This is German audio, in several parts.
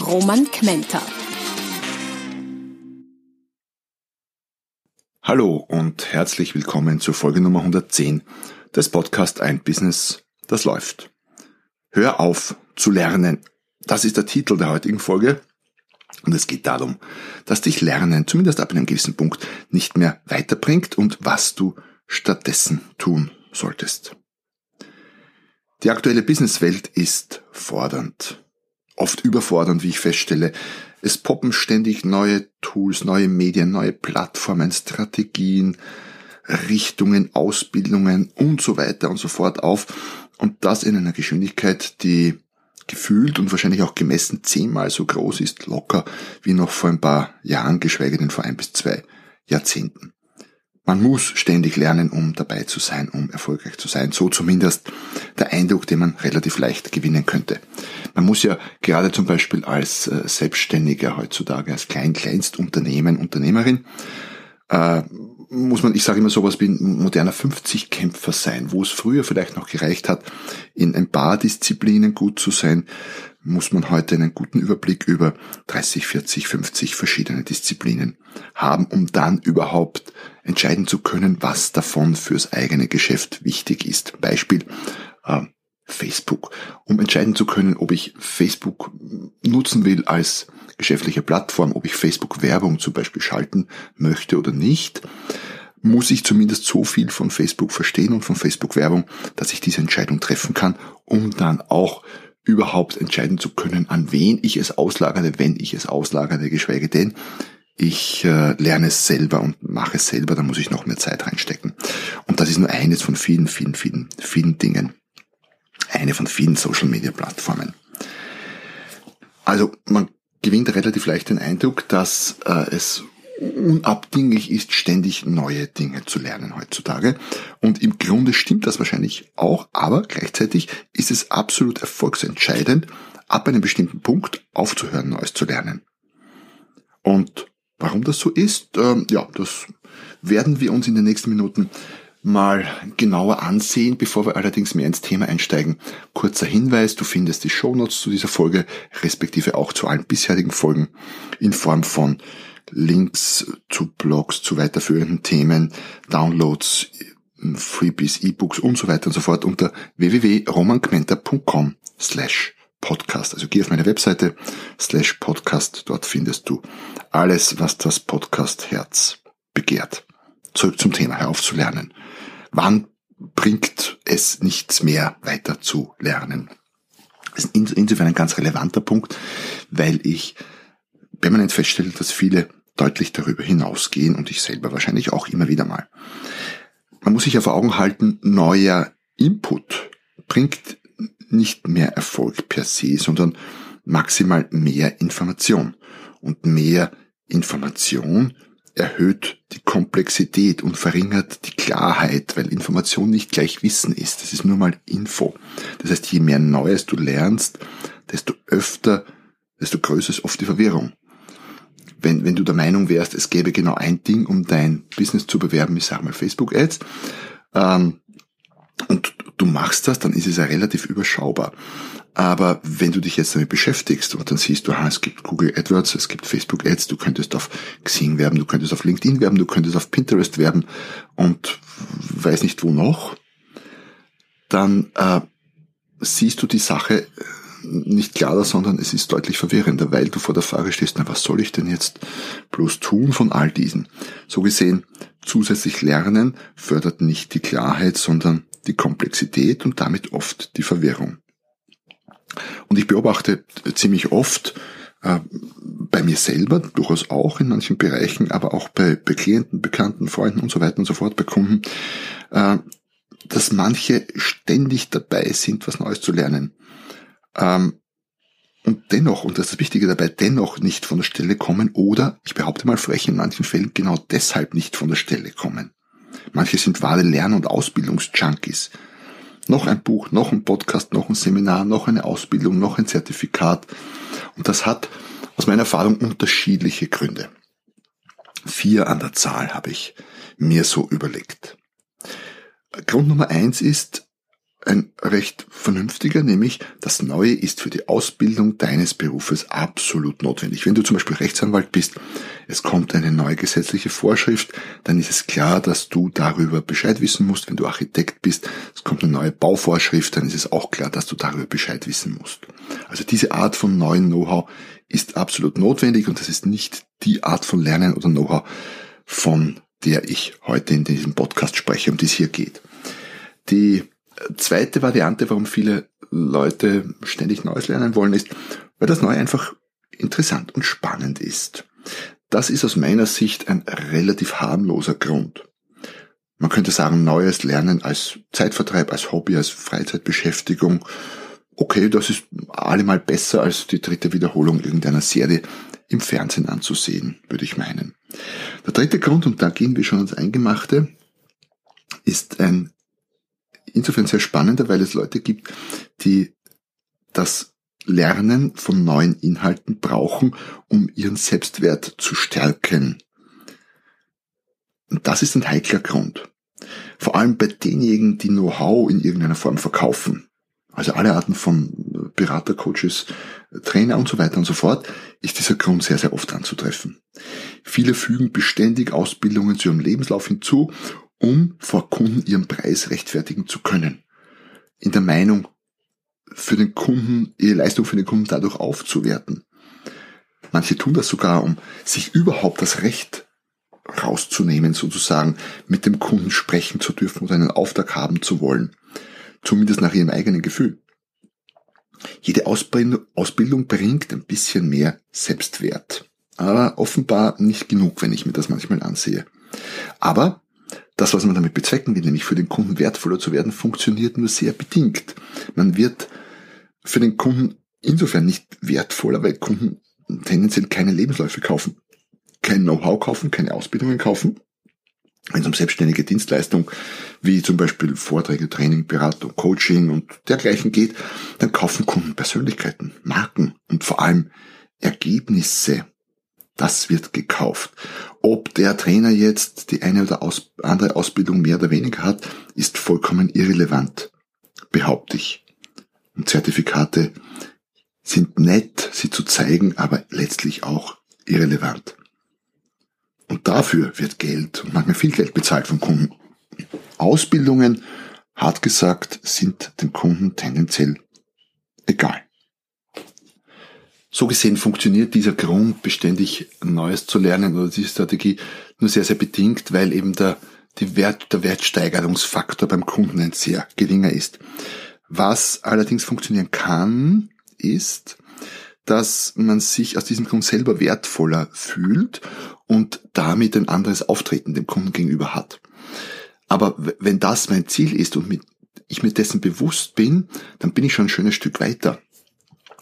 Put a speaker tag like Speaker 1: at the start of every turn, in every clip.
Speaker 1: Roman Kmenter.
Speaker 2: Hallo und herzlich willkommen zur Folge Nummer 110 des Podcast Ein Business, das läuft. Hör auf zu lernen. Das ist der Titel der heutigen Folge. Und es geht darum, dass dich Lernen zumindest ab einem gewissen Punkt nicht mehr weiterbringt und was du stattdessen tun solltest. Die aktuelle Businesswelt ist fordernd. Oft überfordernd, wie ich feststelle. Es poppen ständig neue Tools, neue Medien, neue Plattformen, Strategien, Richtungen, Ausbildungen und so weiter und so fort auf. Und das in einer Geschwindigkeit, die gefühlt und wahrscheinlich auch gemessen zehnmal so groß ist, locker, wie noch vor ein paar Jahren, geschweige denn vor ein bis zwei Jahrzehnten. Man muss ständig lernen, um dabei zu sein, um erfolgreich zu sein. So zumindest der Eindruck, den man relativ leicht gewinnen könnte. Man muss ja gerade zum Beispiel als äh, Selbstständiger heutzutage, als Klein-Kleinstunternehmen, Unternehmerin, äh, muss man, ich sage immer sowas wie ein moderner 50-Kämpfer sein, wo es früher vielleicht noch gereicht hat, in ein paar Disziplinen gut zu sein, muss man heute einen guten Überblick über 30, 40, 50 verschiedene Disziplinen haben, um dann überhaupt entscheiden zu können, was davon fürs eigene Geschäft wichtig ist. Beispiel äh, Facebook. Um entscheiden zu können, ob ich Facebook nutzen will als geschäftliche Plattform, ob ich Facebook Werbung zum Beispiel schalten möchte oder nicht, muss ich zumindest so viel von Facebook verstehen und von Facebook Werbung, dass ich diese Entscheidung treffen kann, um dann auch überhaupt entscheiden zu können, an wen ich es auslagere, wenn ich es auslagere, geschweige denn, ich äh, lerne es selber und mache es selber, da muss ich noch mehr Zeit reinstecken. Und das ist nur eines von vielen, vielen, vielen, vielen Dingen. Eine von vielen Social Media Plattformen. Also man gewinnt relativ leicht den Eindruck, dass äh, es unabdinglich ist, ständig neue Dinge zu lernen heutzutage. Und im Grunde stimmt das wahrscheinlich auch, aber gleichzeitig ist es absolut erfolgsentscheidend, ab einem bestimmten Punkt aufzuhören, Neues zu lernen. Und warum das so ist, ähm, ja, das werden wir uns in den nächsten Minuten mal genauer ansehen, bevor wir allerdings mehr ins Thema einsteigen. Kurzer Hinweis, du findest die Shownotes zu dieser Folge, respektive auch zu allen bisherigen Folgen in Form von Links zu Blogs, zu weiterführenden Themen, Downloads, Freebies, E-Books und so weiter und so fort unter www.romangmenta.com slash podcast. Also geh auf meine Webseite slash podcast. Dort findest du alles, was das Podcast Herz begehrt. Zurück zum Thema, hör auf zu lernen. Wann bringt es nichts mehr weiter zu lernen? Das ist insofern ein ganz relevanter Punkt, weil ich permanent feststelle, dass viele deutlich darüber hinausgehen und ich selber wahrscheinlich auch immer wieder mal. Man muss sich ja vor Augen halten, neuer Input bringt nicht mehr Erfolg per se, sondern maximal mehr Information. Und mehr Information erhöht die Komplexität und verringert die Klarheit, weil Information nicht gleich Wissen ist. Das ist nur mal Info. Das heißt, je mehr Neues du lernst, desto öfter, desto größer ist oft die Verwirrung wenn, wenn du der Meinung wärst, es gäbe genau ein Ding, um dein Business zu bewerben, ich sag mal Facebook-Ads, ähm, und du machst das, dann ist es ja relativ überschaubar. Aber wenn du dich jetzt damit beschäftigst und dann siehst du, aha, es gibt Google AdWords, es gibt Facebook Ads, du könntest auf Xing werben, du könntest auf LinkedIn werben, du könntest auf Pinterest werben und weiß nicht wo noch, dann äh, siehst du die Sache nicht klarer, sondern es ist deutlich verwirrender, weil du vor der Frage stehst, na was soll ich denn jetzt bloß tun von all diesen? So gesehen, zusätzlich Lernen fördert nicht die Klarheit, sondern die Komplexität und damit oft die Verwirrung. Und ich beobachte ziemlich oft, äh, bei mir selber, durchaus auch in manchen Bereichen, aber auch bei, bei Klienten, Bekannten, Freunden und so weiter und so fort, bei Kunden, äh, dass manche ständig dabei sind, was Neues zu lernen. Ähm, und dennoch, und das ist das Wichtige dabei, dennoch nicht von der Stelle kommen oder, ich behaupte mal frech, in manchen Fällen genau deshalb nicht von der Stelle kommen. Manche sind wahre Lern- und Ausbildungsjunkies. Noch ein Buch, noch ein Podcast, noch ein Seminar, noch eine Ausbildung, noch ein Zertifikat. Und das hat aus meiner Erfahrung unterschiedliche Gründe. Vier an der Zahl habe ich mir so überlegt. Grund Nummer eins ist, ein recht vernünftiger, nämlich das Neue ist für die Ausbildung deines Berufes absolut notwendig. Wenn du zum Beispiel Rechtsanwalt bist, es kommt eine neue gesetzliche Vorschrift, dann ist es klar, dass du darüber Bescheid wissen musst. Wenn du Architekt bist, es kommt eine neue Bauvorschrift, dann ist es auch klar, dass du darüber Bescheid wissen musst. Also diese Art von neuen Know-how ist absolut notwendig und das ist nicht die Art von Lernen oder Know-how, von der ich heute in diesem Podcast spreche, um die es hier geht. Die zweite Variante, warum viele Leute ständig Neues lernen wollen, ist, weil das Neue einfach interessant und spannend ist. Das ist aus meiner Sicht ein relativ harmloser Grund. Man könnte sagen, neues Lernen als Zeitvertreib, als Hobby, als Freizeitbeschäftigung. Okay, das ist allemal besser als die dritte Wiederholung irgendeiner Serie im Fernsehen anzusehen, würde ich meinen. Der dritte Grund, und da gehen wir schon ans Eingemachte, ist ein insofern sehr spannender, weil es Leute gibt, die das Lernen von neuen Inhalten brauchen, um ihren Selbstwert zu stärken. Und das ist ein heikler Grund. Vor allem bei denjenigen, die Know-how in irgendeiner Form verkaufen. Also alle Arten von Berater, Coaches, Trainer und so weiter und so fort, ist dieser Grund sehr, sehr oft anzutreffen. Viele fügen beständig Ausbildungen zu ihrem Lebenslauf hinzu um vor Kunden ihren Preis rechtfertigen zu können. In der Meinung, für den Kunden, ihre Leistung für den Kunden dadurch aufzuwerten. Manche tun das sogar, um sich überhaupt das Recht rauszunehmen, sozusagen mit dem Kunden sprechen zu dürfen oder einen Auftrag haben zu wollen. Zumindest nach ihrem eigenen Gefühl. Jede Ausbildung bringt ein bisschen mehr Selbstwert. Aber offenbar nicht genug, wenn ich mir das manchmal ansehe. Aber das, was man damit bezwecken will, nämlich für den Kunden wertvoller zu werden, funktioniert nur sehr bedingt. Man wird für den Kunden insofern nicht wertvoller, weil Kunden tendenziell keine Lebensläufe kaufen, kein Know-how kaufen, keine Ausbildungen kaufen. Wenn es um selbstständige Dienstleistung wie zum Beispiel Vorträge, Training, Beratung, Coaching und dergleichen geht, dann kaufen Kunden Persönlichkeiten, Marken und vor allem Ergebnisse. Das wird gekauft. Ob der Trainer jetzt die eine oder aus, andere Ausbildung mehr oder weniger hat, ist vollkommen irrelevant, behaupte ich. Und Zertifikate sind nett, sie zu zeigen, aber letztlich auch irrelevant. Und dafür wird Geld und manchmal viel Geld bezahlt vom Kunden. Ausbildungen, hart gesagt, sind dem Kunden tendenziell egal. So gesehen funktioniert dieser Grund, beständig Neues zu lernen oder diese Strategie nur sehr, sehr bedingt, weil eben der, die Wert, der Wertsteigerungsfaktor beim Kunden ein sehr geringer ist. Was allerdings funktionieren kann, ist, dass man sich aus diesem Grund selber wertvoller fühlt und damit ein anderes Auftreten dem Kunden gegenüber hat. Aber wenn das mein Ziel ist und ich mir dessen bewusst bin, dann bin ich schon ein schönes Stück weiter.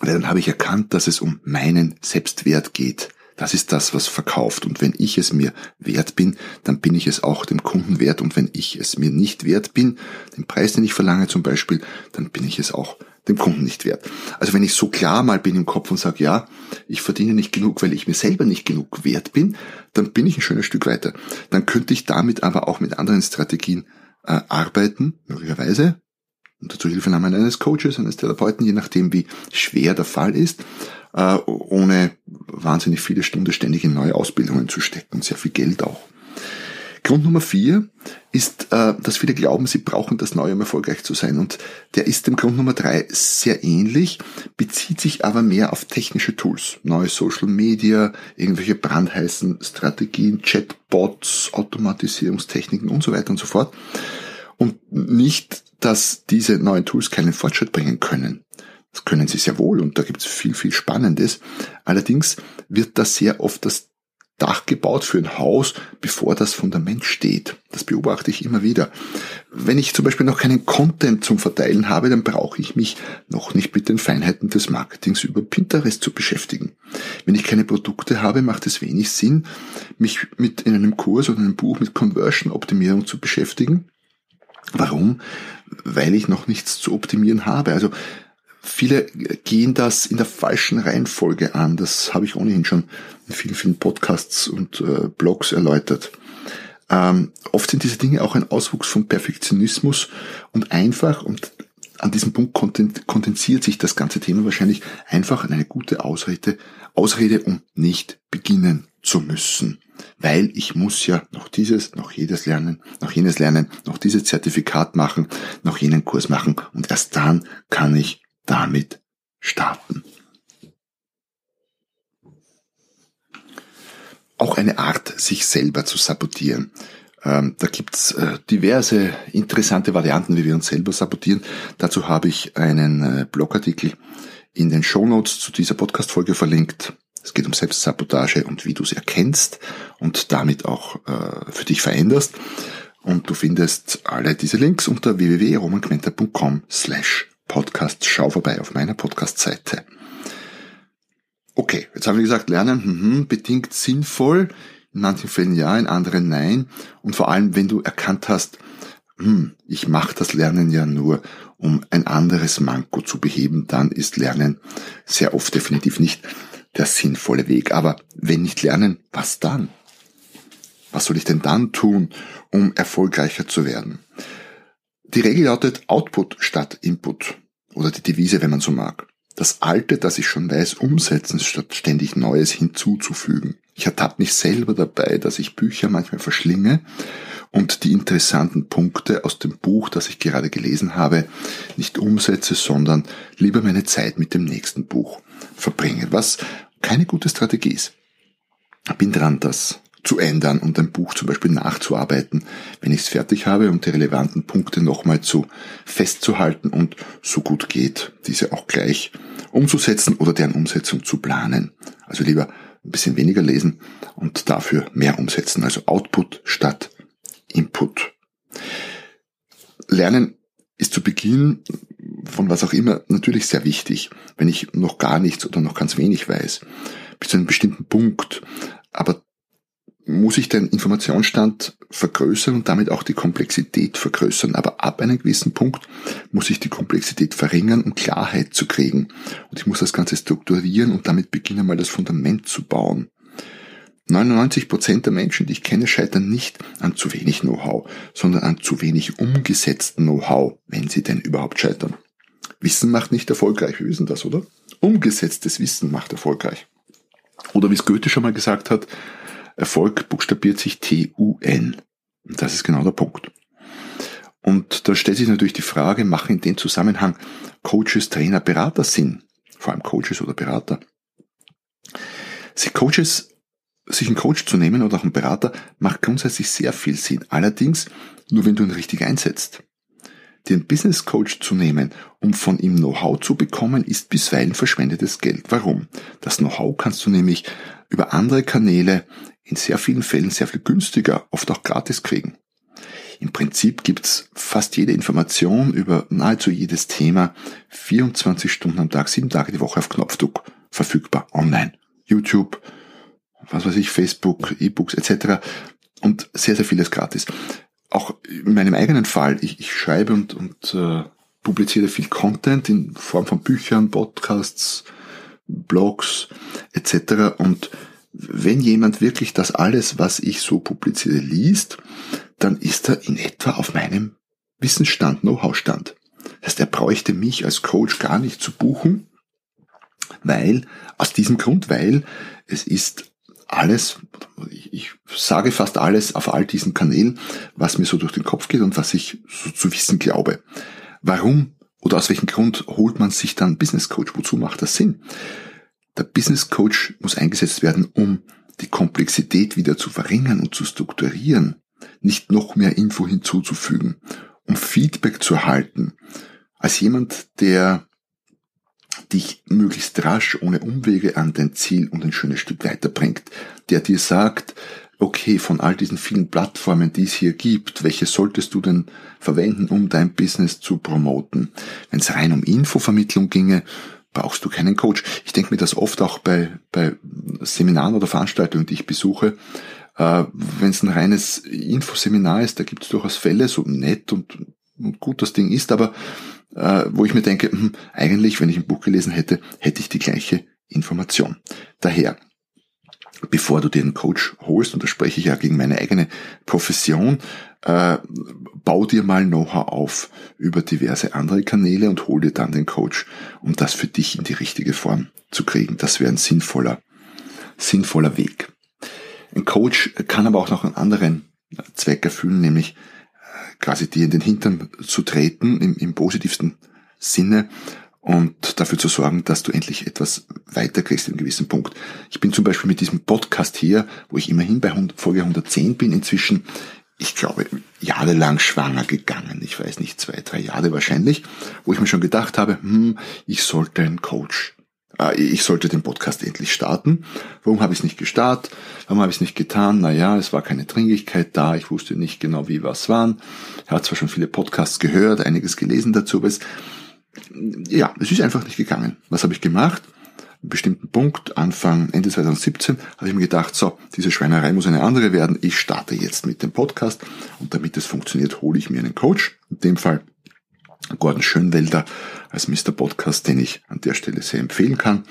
Speaker 2: Weil dann habe ich erkannt, dass es um meinen Selbstwert geht. Das ist das, was verkauft. Und wenn ich es mir wert bin, dann bin ich es auch dem Kunden wert. Und wenn ich es mir nicht wert bin, den Preis, den ich verlange zum Beispiel, dann bin ich es auch dem Kunden nicht wert. Also wenn ich so klar mal bin im Kopf und sage, ja, ich verdiene nicht genug, weil ich mir selber nicht genug wert bin, dann bin ich ein schönes Stück weiter. Dann könnte ich damit aber auch mit anderen Strategien äh, arbeiten, möglicherweise, unter Zuhilfenahme eines Coaches, eines Therapeuten, je nachdem wie schwer der Fall ist, äh, ohne wahnsinnig viele Stunden ständig in neue Ausbildungen zu stecken, sehr viel Geld auch. Grund Nummer vier ist, äh, dass viele glauben, sie brauchen das Neue, um erfolgreich zu sein. Und der ist dem Grund Nummer drei sehr ähnlich, bezieht sich aber mehr auf technische Tools. Neue Social Media, irgendwelche brandheißen Strategien, Chatbots, Automatisierungstechniken und so weiter und so fort. Und nicht dass diese neuen Tools keinen Fortschritt bringen können. Das können sie sehr wohl und da gibt es viel, viel Spannendes. Allerdings wird da sehr oft das Dach gebaut für ein Haus, bevor das Fundament steht. Das beobachte ich immer wieder. Wenn ich zum Beispiel noch keinen Content zum Verteilen habe, dann brauche ich mich noch nicht mit den Feinheiten des Marketings über Pinterest zu beschäftigen. Wenn ich keine Produkte habe, macht es wenig Sinn, mich mit in einem Kurs oder einem Buch mit Conversion Optimierung zu beschäftigen. Warum? Weil ich noch nichts zu optimieren habe. Also Viele gehen das in der falschen Reihenfolge an. Das habe ich ohnehin schon in vielen, vielen Podcasts und äh, Blogs erläutert. Ähm, oft sind diese Dinge auch ein Auswuchs von Perfektionismus und einfach, und an diesem Punkt kondensiert sich das ganze Thema wahrscheinlich einfach an eine gute Ausrede, Ausrede, um nicht beginnen zu müssen. Weil ich muss ja noch dieses, noch jedes lernen, noch jenes lernen, noch dieses Zertifikat machen, noch jenen Kurs machen und erst dann kann ich damit starten. Auch eine Art, sich selber zu sabotieren. Ähm, da gibt's äh, diverse interessante Varianten, wie wir uns selber sabotieren. Dazu habe ich einen äh, Blogartikel in den Shownotes zu dieser Podcast-Folge verlinkt. Es geht um Selbstsabotage und wie du es erkennst und damit auch äh, für dich veränderst. Und du findest alle diese Links unter www.romanquenter.com slash Podcast, schau vorbei auf meiner Podcast-Seite. Okay, jetzt haben wir gesagt, Lernen hm, bedingt sinnvoll, in manchen Fällen ja, in anderen nein. Und vor allem, wenn du erkannt hast, hm, ich mache das Lernen ja nur, um ein anderes Manko zu beheben, dann ist Lernen sehr oft definitiv nicht der sinnvolle Weg. Aber wenn nicht lernen, was dann? Was soll ich denn dann tun, um erfolgreicher zu werden? Die Regel lautet Output statt Input. Oder die Devise, wenn man so mag. Das Alte, das ich schon weiß, umsetzen, statt ständig Neues hinzuzufügen. Ich ertappe mich selber dabei, dass ich Bücher manchmal verschlinge und die interessanten Punkte aus dem Buch, das ich gerade gelesen habe, nicht umsetze, sondern lieber meine Zeit mit dem nächsten Buch verbringe, was keine gute Strategie ist. Bin dran, das zu ändern und ein Buch zum Beispiel nachzuarbeiten, wenn ich es fertig habe und die relevanten Punkte nochmal zu festzuhalten und so gut geht, diese auch gleich umzusetzen oder deren Umsetzung zu planen. Also lieber ein bisschen weniger lesen und dafür mehr umsetzen. Also Output statt Input. Lernen ist zu Beginn von was auch immer natürlich sehr wichtig, wenn ich noch gar nichts oder noch ganz wenig weiß, bis zu einem bestimmten Punkt. Aber muss ich den Informationsstand vergrößern und damit auch die Komplexität vergrößern. Aber ab einem gewissen Punkt muss ich die Komplexität verringern, um Klarheit zu kriegen. Und ich muss das Ganze strukturieren und damit beginnen, mal das Fundament zu bauen. 99 Prozent der Menschen, die ich kenne, scheitern nicht an zu wenig Know-how, sondern an zu wenig umgesetzten Know-how, wenn sie denn überhaupt scheitern. Wissen macht nicht erfolgreich, wir wissen das, oder? Umgesetztes Wissen macht erfolgreich. Oder wie es Goethe schon mal gesagt hat, Erfolg buchstabiert sich T-U-N. Und das ist genau der Punkt. Und da stellt sich natürlich die Frage, machen in dem Zusammenhang Coaches, Trainer, Berater Sinn? Vor allem Coaches oder Berater. Sie Coaches, sich einen Coach zu nehmen oder auch einen Berater macht grundsätzlich sehr viel Sinn. Allerdings nur wenn du ihn richtig einsetzt. Den Business Coach zu nehmen, um von ihm Know-how zu bekommen, ist bisweilen verschwendetes Geld. Warum? Das Know-how kannst du nämlich über andere Kanäle in sehr vielen Fällen sehr viel günstiger, oft auch gratis kriegen. Im Prinzip gibt's fast jede Information über nahezu jedes Thema 24 Stunden am Tag, sieben Tage die Woche auf Knopfdruck verfügbar online. YouTube, was weiß ich, Facebook, E-Books etc. Und sehr, sehr vieles gratis. Auch in meinem eigenen Fall, ich, ich schreibe und, und äh, publiziere viel Content in Form von Büchern, Podcasts, Blogs etc. Und wenn jemand wirklich das alles, was ich so publiziere, liest, dann ist er in etwa auf meinem Wissensstand, Know-how-Stand. Das heißt, er bräuchte mich als Coach gar nicht zu buchen, weil, aus diesem Grund, weil es ist alles, ich sage fast alles auf all diesen Kanälen, was mir so durch den Kopf geht und was ich so zu wissen glaube. Warum oder aus welchem Grund holt man sich dann Business Coach? Wozu macht das Sinn? Der Business Coach muss eingesetzt werden, um die Komplexität wieder zu verringern und zu strukturieren, nicht noch mehr Info hinzuzufügen, um Feedback zu erhalten. Als jemand, der dich möglichst rasch ohne Umwege an dein Ziel und ein schönes Stück weiterbringt, der dir sagt, okay, von all diesen vielen Plattformen, die es hier gibt, welche solltest du denn verwenden, um dein Business zu promoten? Wenn es rein um Infovermittlung ginge, brauchst du keinen Coach. Ich denke mir das oft auch bei, bei Seminaren oder Veranstaltungen, die ich besuche. Äh, Wenn es ein reines Infoseminar ist, da gibt es durchaus Fälle, so nett und, und gut das Ding ist, aber äh, wo ich mir denke, hm, eigentlich, wenn ich ein Buch gelesen hätte, hätte ich die gleiche Information. Daher, bevor du dir einen Coach holst, und da spreche ich ja gegen meine eigene Profession, äh, bau dir mal Know-how auf über diverse andere Kanäle und hol dir dann den Coach, um das für dich in die richtige Form zu kriegen. Das wäre ein sinnvoller, sinnvoller Weg. Ein Coach kann aber auch noch einen anderen Zweck erfüllen, nämlich äh, quasi dir in den Hintern zu treten, im, im positivsten Sinne und dafür zu sorgen, dass du endlich etwas weiterkriegst in einem gewissen Punkt. Ich bin zum Beispiel mit diesem Podcast hier, wo ich immerhin bei Folge 110 bin, inzwischen, ich glaube, jahrelang schwanger gegangen. Ich weiß nicht, zwei, drei Jahre wahrscheinlich, wo ich mir schon gedacht habe, hm, ich sollte einen Coach äh, ich sollte den Podcast endlich starten. Warum habe ich es nicht gestartet? Warum habe ich es nicht getan? Naja, es war keine Dringlichkeit da. Ich wusste nicht genau, wie was waren. Ich habe zwar schon viele Podcasts gehört, einiges gelesen dazu, aber es, ja, es ist einfach nicht gegangen. Was habe ich gemacht? Einen bestimmten Punkt, Anfang, Ende 2017, habe ich mir gedacht, so, diese Schweinerei muss eine andere werden. Ich starte jetzt mit dem Podcast und damit es funktioniert, hole ich mir einen Coach. In dem Fall Gordon Schönwelder als Mr. Podcast, den ich an der Stelle sehr empfehlen kann.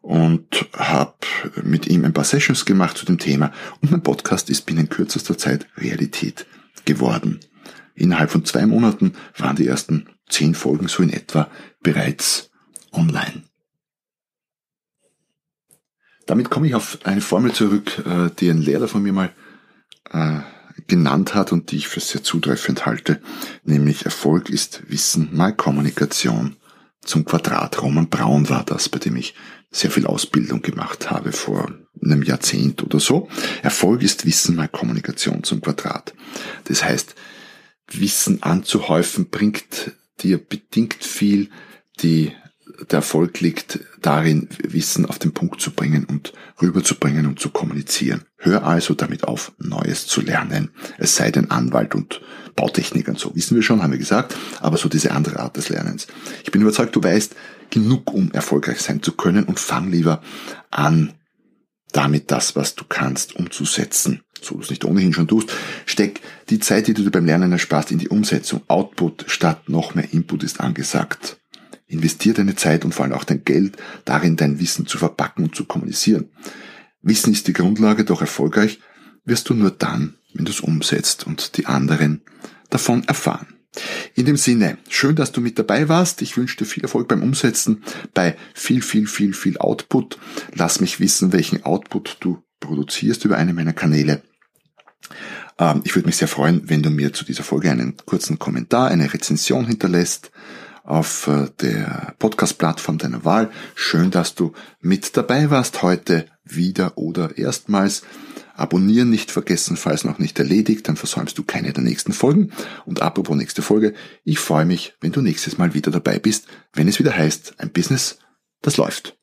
Speaker 2: Und habe mit ihm ein paar Sessions gemacht zu dem Thema. Und mein Podcast ist binnen kürzester Zeit Realität geworden. Innerhalb von zwei Monaten waren die ersten zehn Folgen so in etwa bereits online. Damit komme ich auf eine Formel zurück, äh, die ein Lehrer von mir mal äh, genannt hat und die ich für sehr zutreffend halte, nämlich Erfolg ist Wissen mal Kommunikation zum Quadrat. Roman Braun war das, bei dem ich sehr viel Ausbildung gemacht habe vor einem Jahrzehnt oder so. Erfolg ist Wissen mal Kommunikation zum Quadrat. Das heißt, Wissen anzuhäufen bringt dir bedingt viel. Die der Erfolg liegt darin, Wissen auf den Punkt zu bringen und rüberzubringen und zu kommunizieren. Hör also damit auf, Neues zu lernen. Es sei denn Anwalt und Bautechniker und so. Wissen wir schon, haben wir gesagt, aber so diese andere Art des Lernens. Ich bin überzeugt, du weißt genug, um erfolgreich sein zu können und fang lieber an, damit das, was du kannst, umzusetzen. So du es nicht ohnehin schon tust. Steck die Zeit, die du dir beim Lernen ersparst, in die Umsetzung. Output statt noch mehr Input ist angesagt. Investier deine Zeit und vor allem auch dein Geld darin, dein Wissen zu verpacken und zu kommunizieren. Wissen ist die Grundlage, doch erfolgreich wirst du nur dann, wenn du es umsetzt und die anderen davon erfahren. In dem Sinne, schön, dass du mit dabei warst. Ich wünsche dir viel Erfolg beim Umsetzen, bei viel, viel, viel, viel Output. Lass mich wissen, welchen Output du produzierst über einen meiner Kanäle. Ähm, ich würde mich sehr freuen, wenn du mir zu dieser Folge einen kurzen Kommentar, eine Rezension hinterlässt auf äh, der Podcast-Plattform deiner Wahl. Schön, dass du mit dabei warst heute wieder oder erstmals. Abonnieren nicht vergessen, falls noch nicht erledigt, dann versäumst du keine der nächsten Folgen. Und apropos nächste Folge, ich freue mich, wenn du nächstes Mal wieder dabei bist, wenn es wieder heißt, ein Business, das läuft.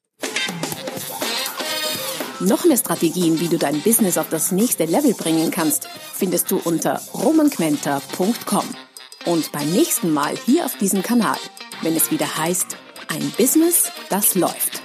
Speaker 1: Noch mehr Strategien, wie du dein Business auf das nächste Level bringen kannst, findest du unter romanquenter.com und beim nächsten Mal hier auf diesem Kanal, wenn es wieder heißt, ein Business, das läuft.